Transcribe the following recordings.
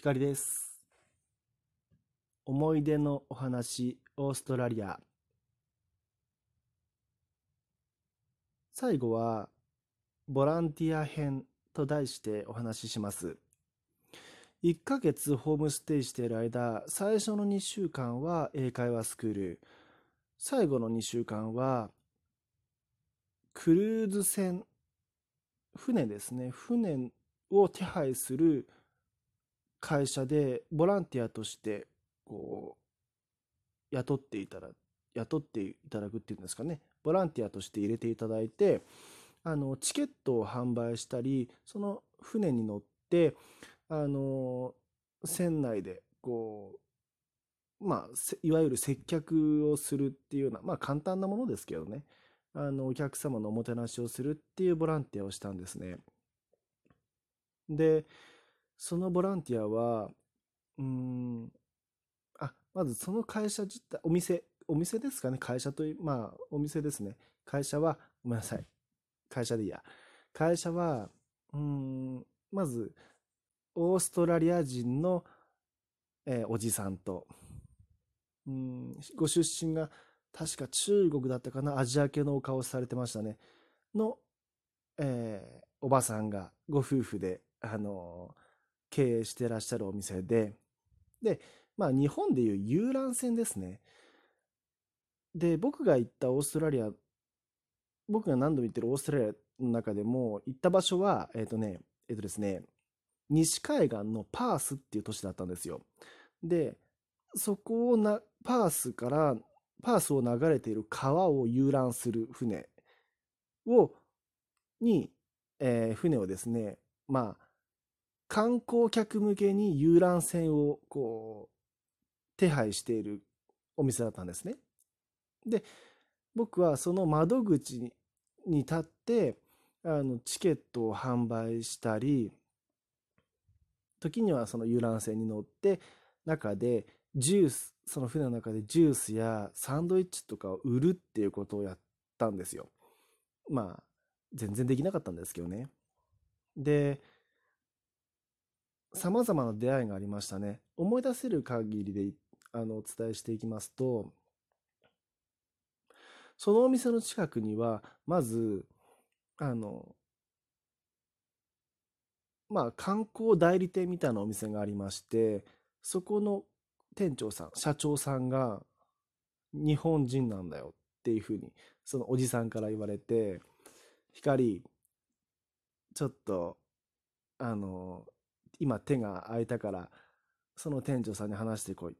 光です。思い出のお話、オーストラリア。最後は、ボランティア編と題してお話しします。1ヶ月ホームステイしている間、最初の2週間は英会話スクール、最後の2週間は、クルーズ船、船ですね、船を手配する会社でボランティアとしてこう雇っていただ雇っていただくっていうんですかねボランティアとして入れていただいてあのチケットを販売したりその船に乗ってあの船内でこうまあいわゆる接客をするっていうようなまあ簡単なものですけどねあのお客様のおもてなしをするっていうボランティアをしたんですね。でそのボランティアは、うん、あ、まずその会社自体、お店、お店ですかね、会社という、まあ、お店ですね。会社は、ごめんなさい。会社でいいや。会社は、うん、まず、オーストラリア人の、えー、おじさんと、うん、ご出身が、確か中国だったかな、アジア系のお顔されてましたね。の、えー、おばさんが、ご夫婦で、あのー経営してらっしゃるお店で、で、まあ日本でいう遊覧船ですね。で、僕が行ったオーストラリア、僕が何度も行ってるオーストラリアの中でも行った場所は、えっ、ー、とね、えっ、ー、とですね、西海岸のパースっていう都市だったんですよ。で、そこをな、パースから、パースを流れている川を遊覧する船を、に、えー、船をですね、まあ、観光客向けに遊覧船をこう手配しているお店だったんですね。で僕はその窓口に立ってあのチケットを販売したり時にはその遊覧船に乗って中でジュースその船の中でジュースやサンドイッチとかを売るっていうことをやったんですよ。まあ全然できなかったんですけどね。で様々な出会いがありましたね。思い出せる限りであのお伝えしていきますと、そのお店の近くには、まず、あの、まあ、観光代理店みたいなお店がありまして、そこの店長さん、社長さんが日本人なんだよっていうふうに、そのおじさんから言われて、光、ちょっと、あの、今手が空いたから、その店長さんに話してこい。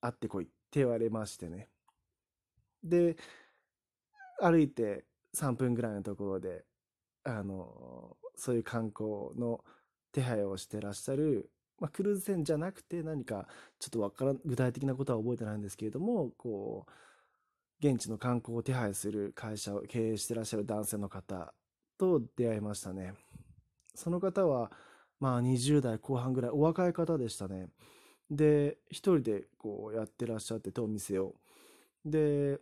会ってこいって言われましてね。で、歩いて3分ぐらいのところで、あの、そういう観光の手配をしてらっしゃる、まあ、クルーズ船じゃなくて何かちょっとわからん、具体的なことは覚えてないんですけれども、こう、現地の観光を手配する会社を経営してらっしゃる男性の方と出会いましたね。その方は、まあ20代後半ぐらい、お若い方でしたね。で、一人でこうやってらっしゃってて、お店を。で、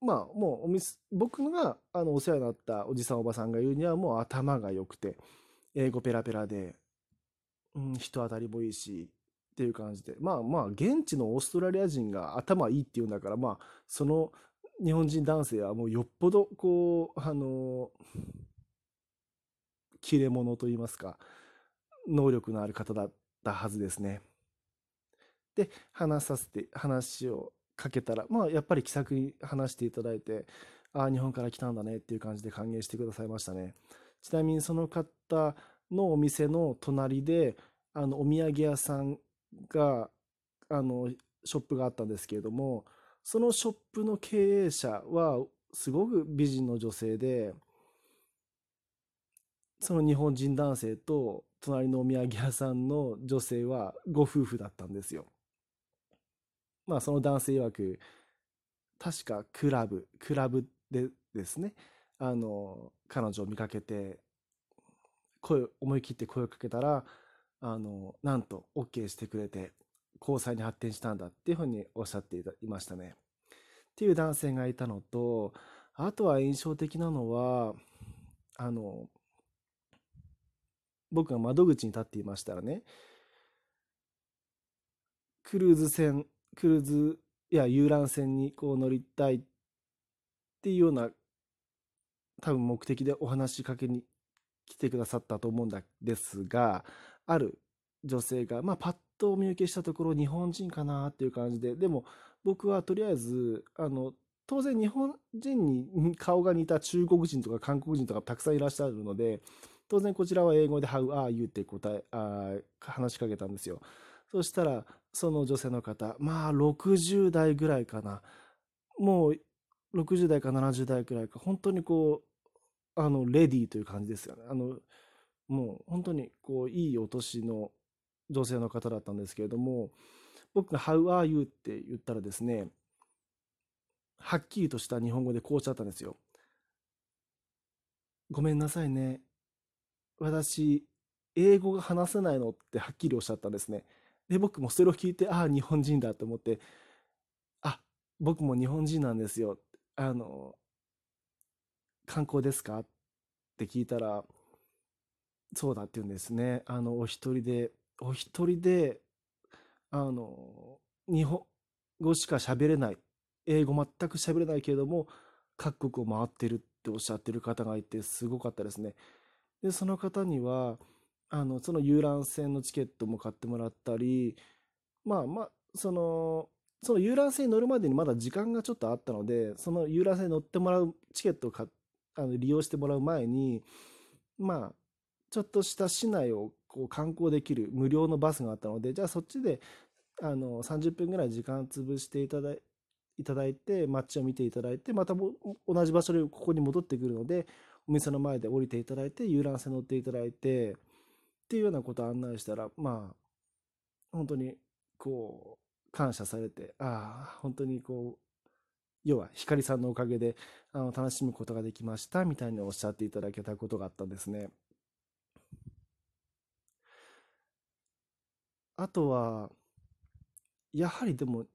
まあもうお店、僕があのお世話になったおじさんおばさんが言うにはもう頭が良くて、英語ペラペラで、うん、人当たりもいいし、っていう感じで。まあまあ、現地のオーストラリア人が頭いいっていうんだから、まあ、その日本人男性はもうよっぽどこう、あの切れ者といいますか、能力のある方だったはずですね。で、話させて、話をかけたら、まあ、やっぱり気さくに話していただいて、ああ、日本から来たんだねっていう感じで歓迎してくださいましたね。ちなみにその方のお店の隣で、あの、お土産屋さんが、あの、ショップがあったんですけれども、そのショップの経営者は、すごく美人の女性で、その日本人男性と隣のお土産屋さんの女性はご夫婦だったんですよ。まあその男性曰く確かクラブクラブでですねあの彼女を見かけて声思い切って声をかけたらあのなんと OK してくれて交際に発展したんだっていうふうにおっしゃっていましたね。っていう男性がいたのとあとは印象的なのはあの僕が窓口に立っていましたらね、クルーズ船、クルーズや遊覧船にこう乗りたいっていうような多分目的でお話しかけに来てくださったと思うんですが、ある女性が、まあ、パッとお見受けしたところ日本人かなっていう感じで、でも僕はとりあえず、あの、当然日本人に顔が似た中国人とか韓国人とかたくさんいらっしゃるので、当然こちらは英語で How are you? って答え、あ話しかけたんですよ。そしたら、その女性の方、まあ60代ぐらいかな。もう60代か70代くらいか、本当にこう、あの、レディーという感じですよね。あの、もう本当にこう、いいお年の女性の方だったんですけれども、僕が How are you? って言ったらですね、はっきりとした日本語でこうおっしゃったんですよ。ごめんなさいね。私、英語が話せないのってはっきりおっしゃったんですね。で、僕もそれを聞いて、ああ、日本人だと思って、あ、僕も日本人なんですよ。あの、観光ですか？って聞いたら、そうだって言うんですね。あの、お一人で、お一人で、あの、日本語しか喋れない。英語全く喋れないけれども、各国を回ってるっておっしゃってる方がいて、すごかったですね。で、その方には、あの、その遊覧船のチケットも買ってもらったり、まあまあ、その、その遊覧船に乗るまでにまだ時間がちょっとあったので、その遊覧船に乗ってもらうチケットをかあの利用してもらう前に、まあ、ちょっとした市内をこう観光できる無料のバスがあったので、じゃあそっちであの30分ぐらい時間潰していただいただいて、街を見ていただいて、また同じ場所でここに戻ってくるので、お店の前で降りていただいて、遊覧船乗っていただいて、っていうようなことを案内したら、まあ、本当に、こう、感謝されて、ああ、本当にこう、要は光さんのおかげであの楽しむことができましたみたいにおっしゃっていただけたことがあったんですね。あとは、やはりでも、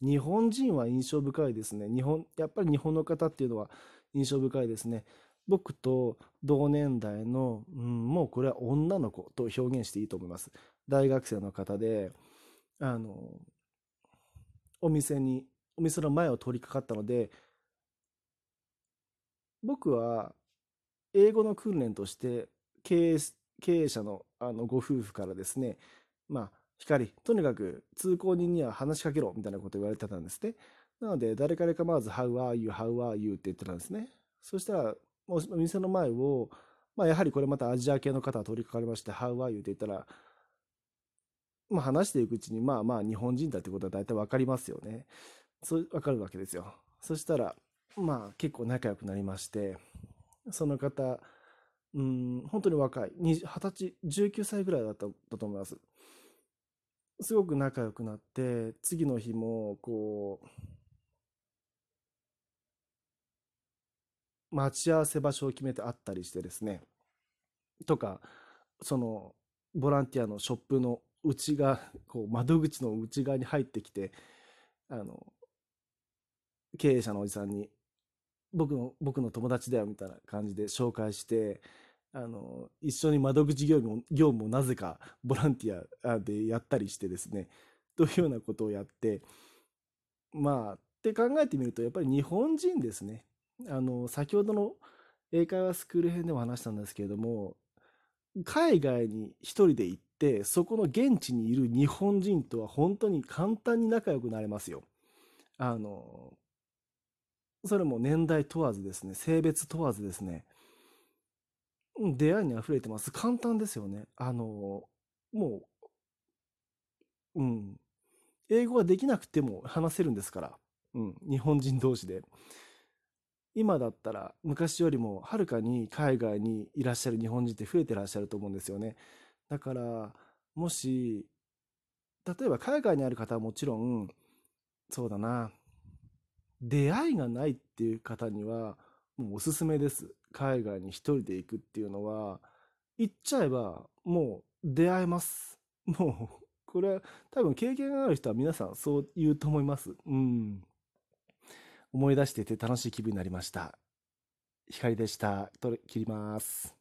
日本人は印象深いですね。日本、やっぱり日本の方っていうのは印象深いですね。僕と同年代の、うん、もうこれは女の子と表現していいと思います。大学生の方で、あの、お店に、お店の前を通りかかったので、僕は英語の訓練として経営経営者のあのご夫婦からですね、まあ、光、とにかく通行人には話しかけろみたいなこと言われてたんですね。なので、誰からかまず、How are you? How are you? って言ってたんですね。そしたら、お店の前を、まあ、やはりこれまたアジア系の方が通りかかりまして、How are you? って言ったら、まあ、話していくうちに、まあまあ、日本人だってことは大体わかりますよね。そう、わかるわけですよ。そしたら、まあ、結構仲良くなりまして、その方、うん、本当に若い、20歳、19歳ぐらいだっただと思います。すごく仲良くなって、次の日も、こう、待ち合わせ場所を決めて会ったりしてですね、とか、その、ボランティアのショップの内側、こう、窓口の内側に入ってきて、あの、経営者のおじさんに、僕の、僕の友達だよみたいな感じで紹介して、あの、一緒に窓口業務業務をなぜかボランティアでやったりしてですね、というようなことをやって、まあ、って考えてみると、やっぱり日本人ですね。あの、先ほどの英会話スクール編でも話したんですけれども、海外に一人で行って、そこの現地にいる日本人とは本当に簡単に仲良くなれますよ。あの、それも年代問わずですね、性別問わずですね。出会いに溢れてます。簡単ですよね。あの、もう、うん。英語ができなくても話せるんですから。うん。日本人同士で。今だったら昔よりもはるかに海外にいらっしゃる日本人って増えてらっしゃると思うんですよね。だから、もし、例えば海外にある方はもちろん、そうだな、出会いがないっていう方には、もうおすすめです。海外に一人で行くっていうのは、行っちゃえばもう出会えます。もう、これは多分経験がある人は皆さんそう言うと思います。うん。思い出してて楽しい気分になりました。光でした。と切ります。